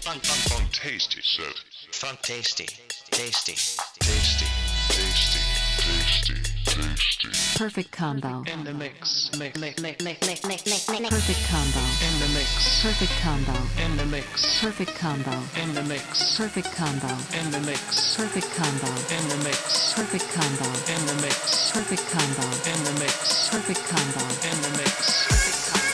funk, funk, funk, funk, tasty set. funk tasty, tasty, Tasty, tasty, tasty, tasty. Perfect Kombo. in the mix, mix, mix, mix, mix, mix, mix, mix, mix, Perfect Kombo. in the mix, Perfect Kombo. in the mix, Perfect Kombo. in the mix, Perfect Kombo. in the mix, Perfect Kombo. in the mix, Perfect Kombo. in the mix, Perfect Kombo. in the mix, Perfect Kombo. in the mix. complicated.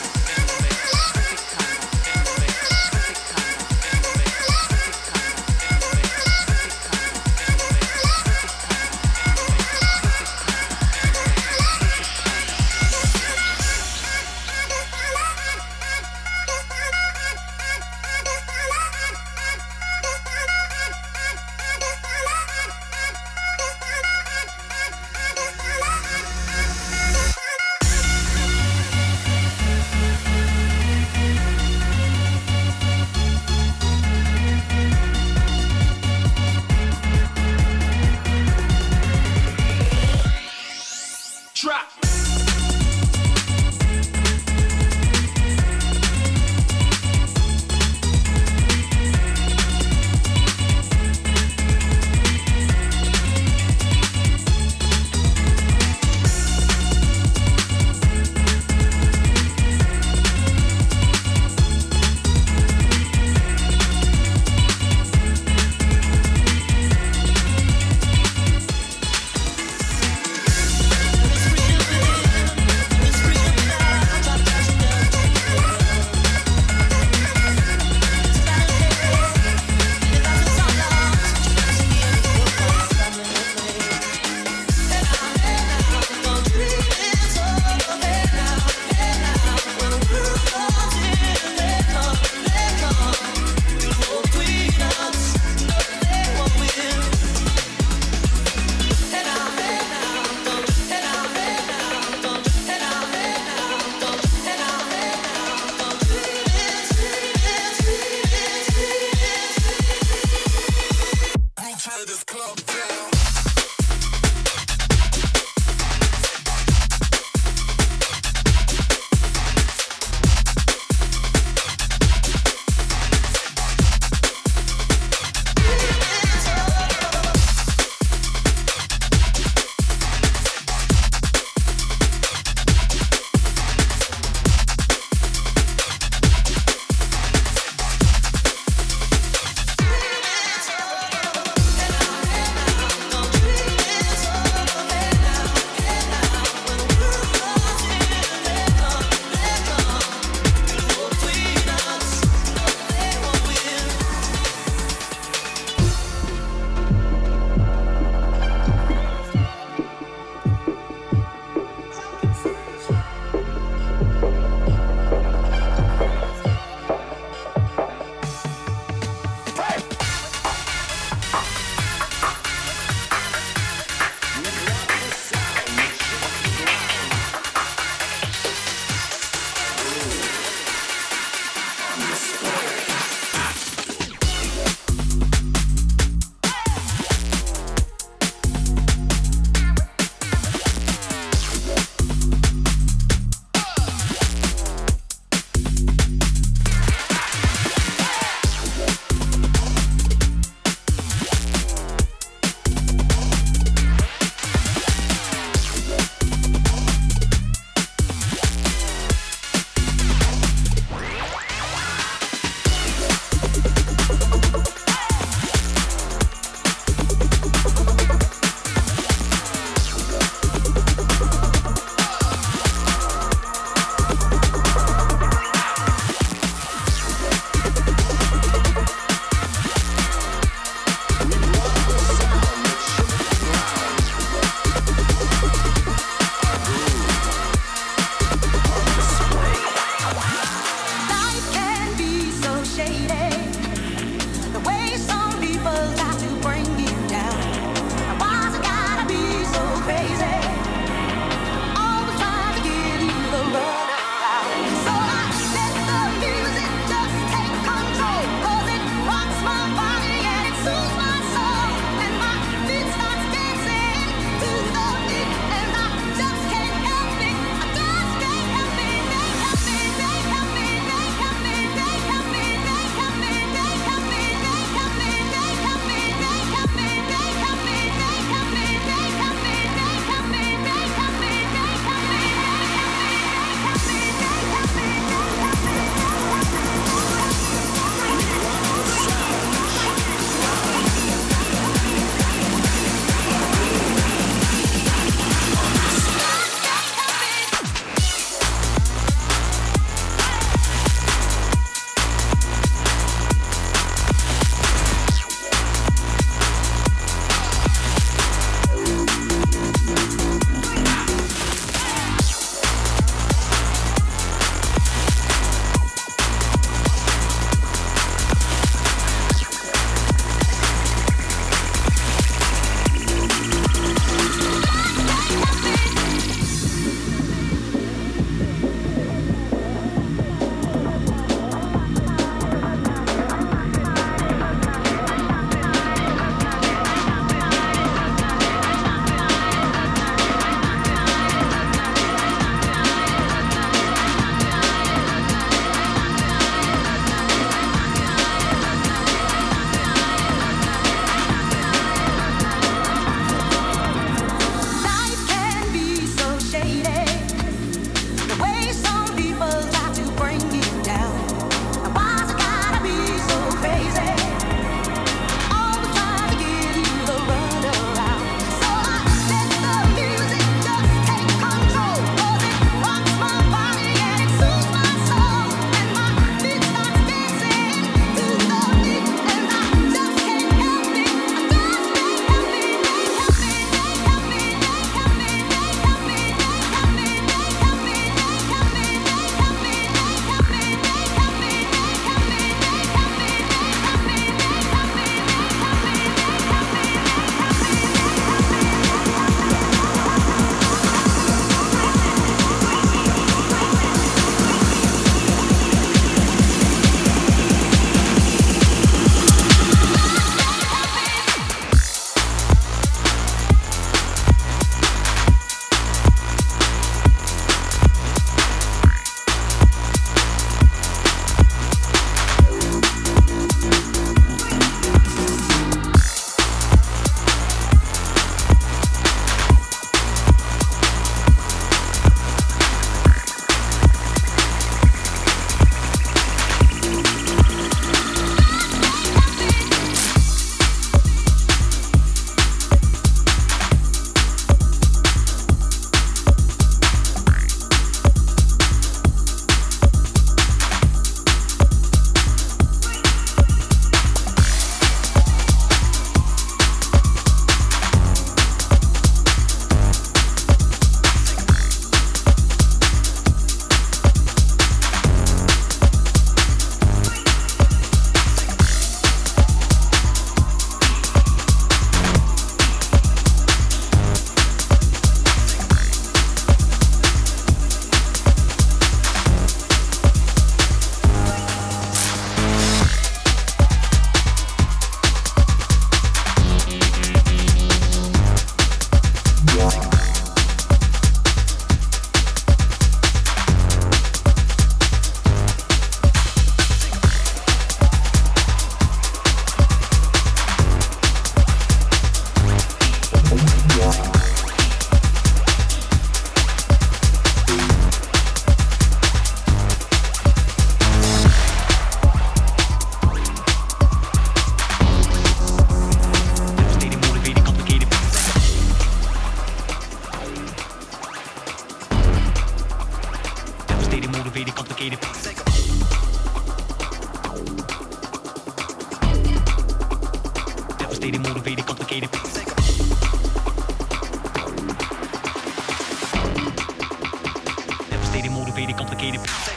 Complicated.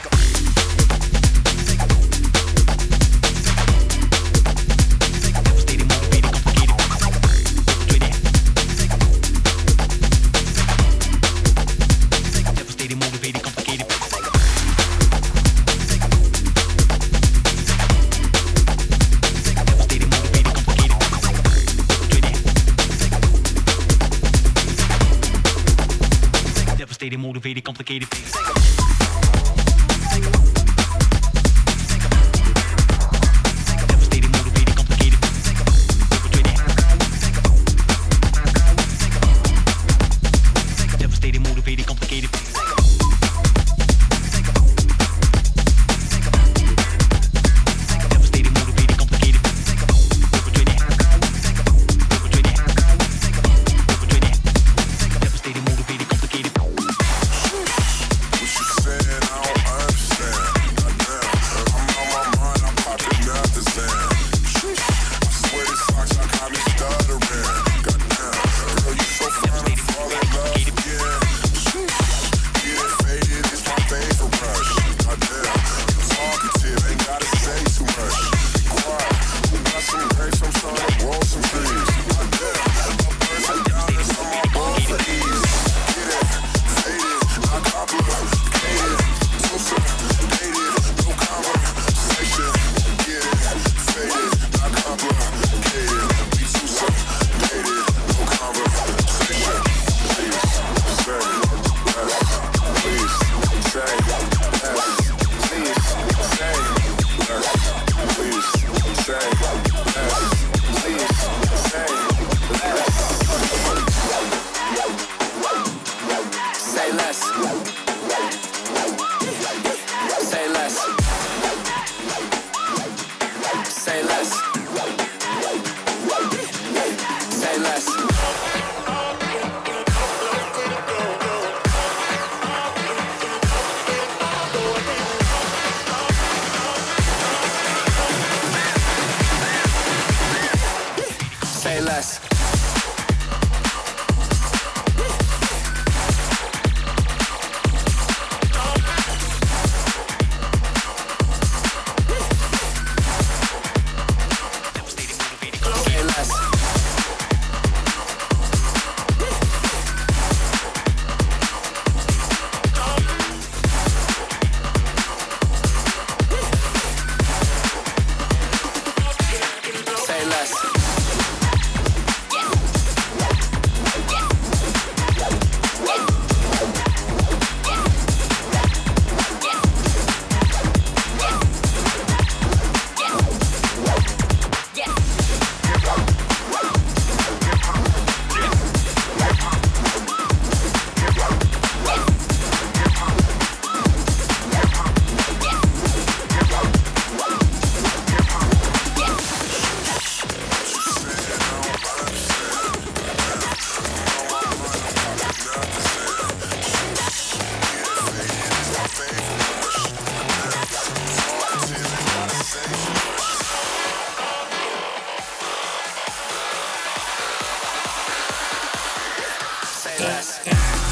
Yes. dance.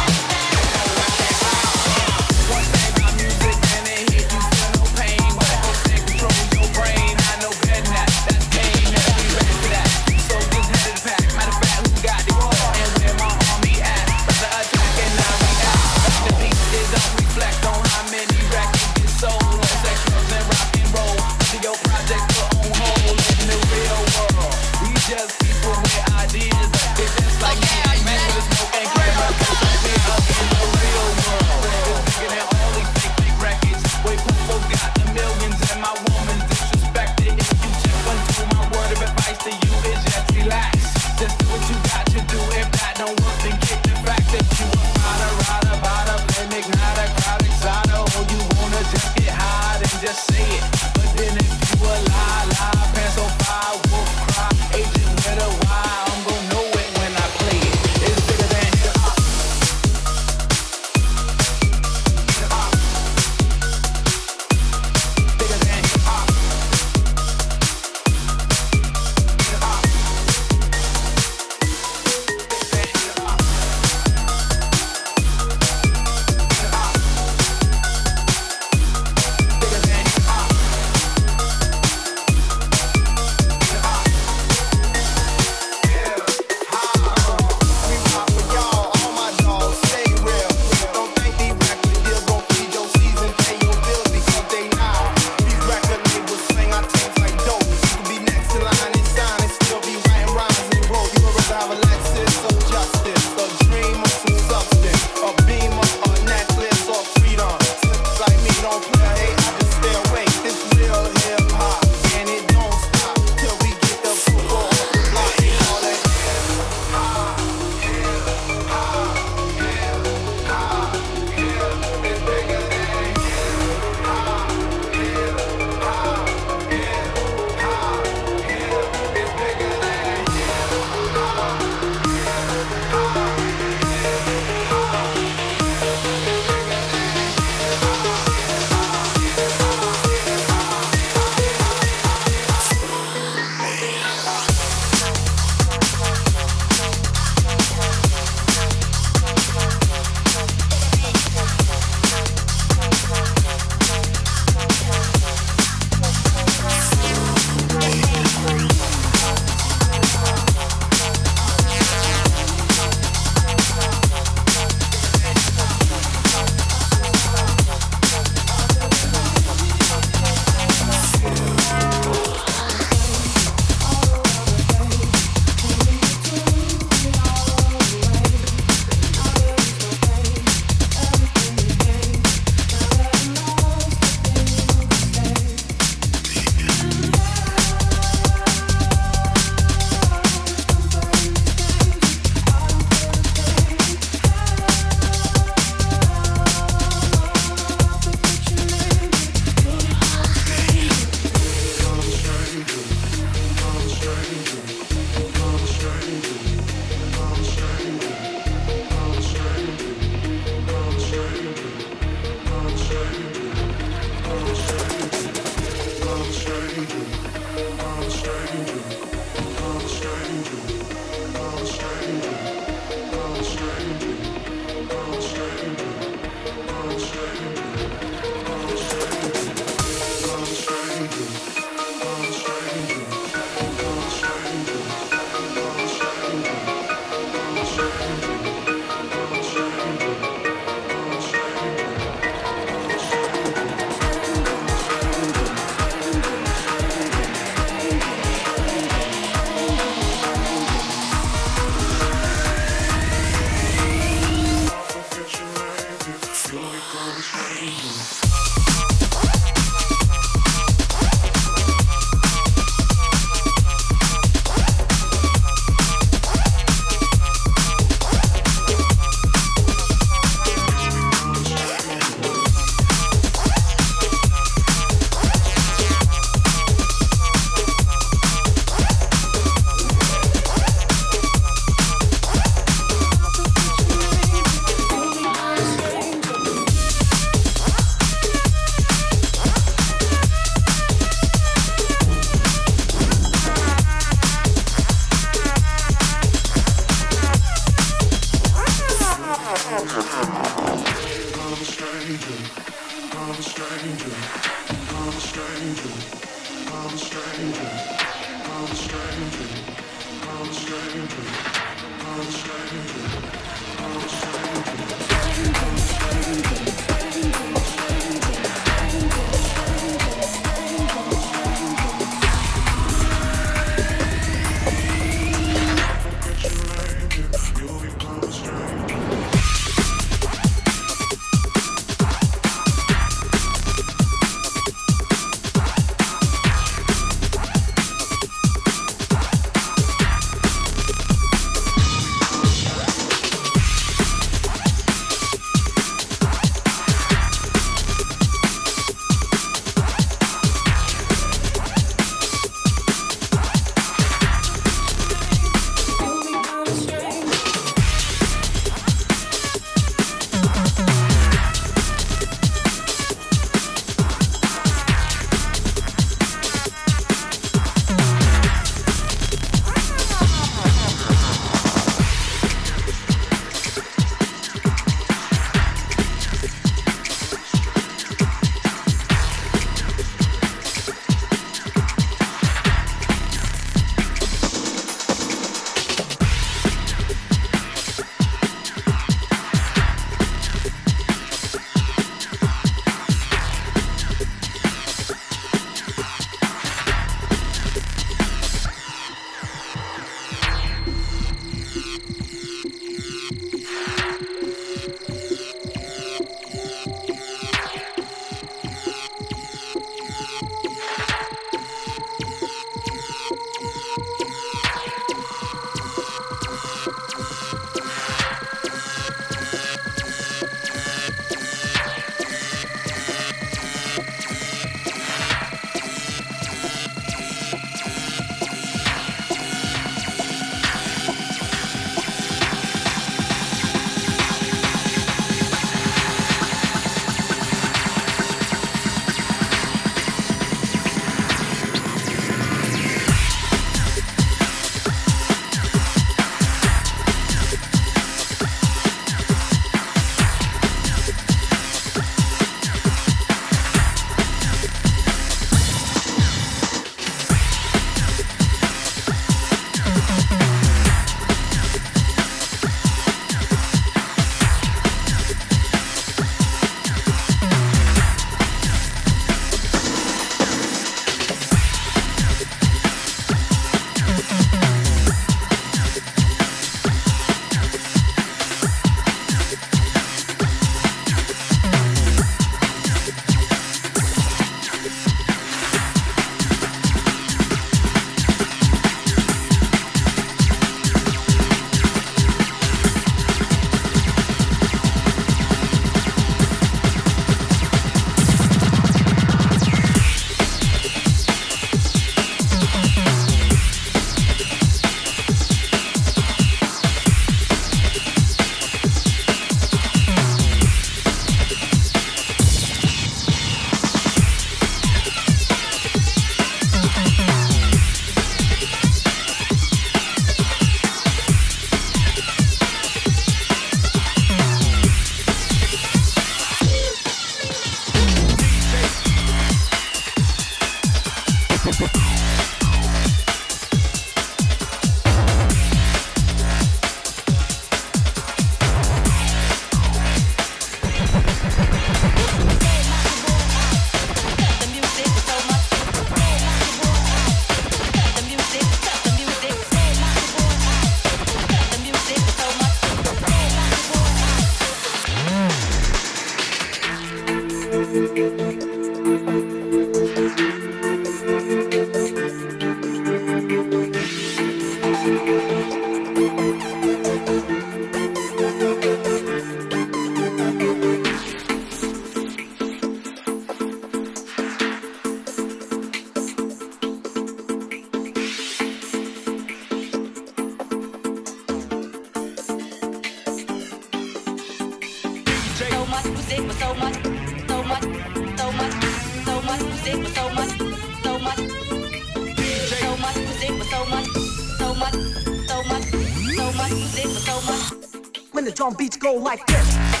The beats go like this.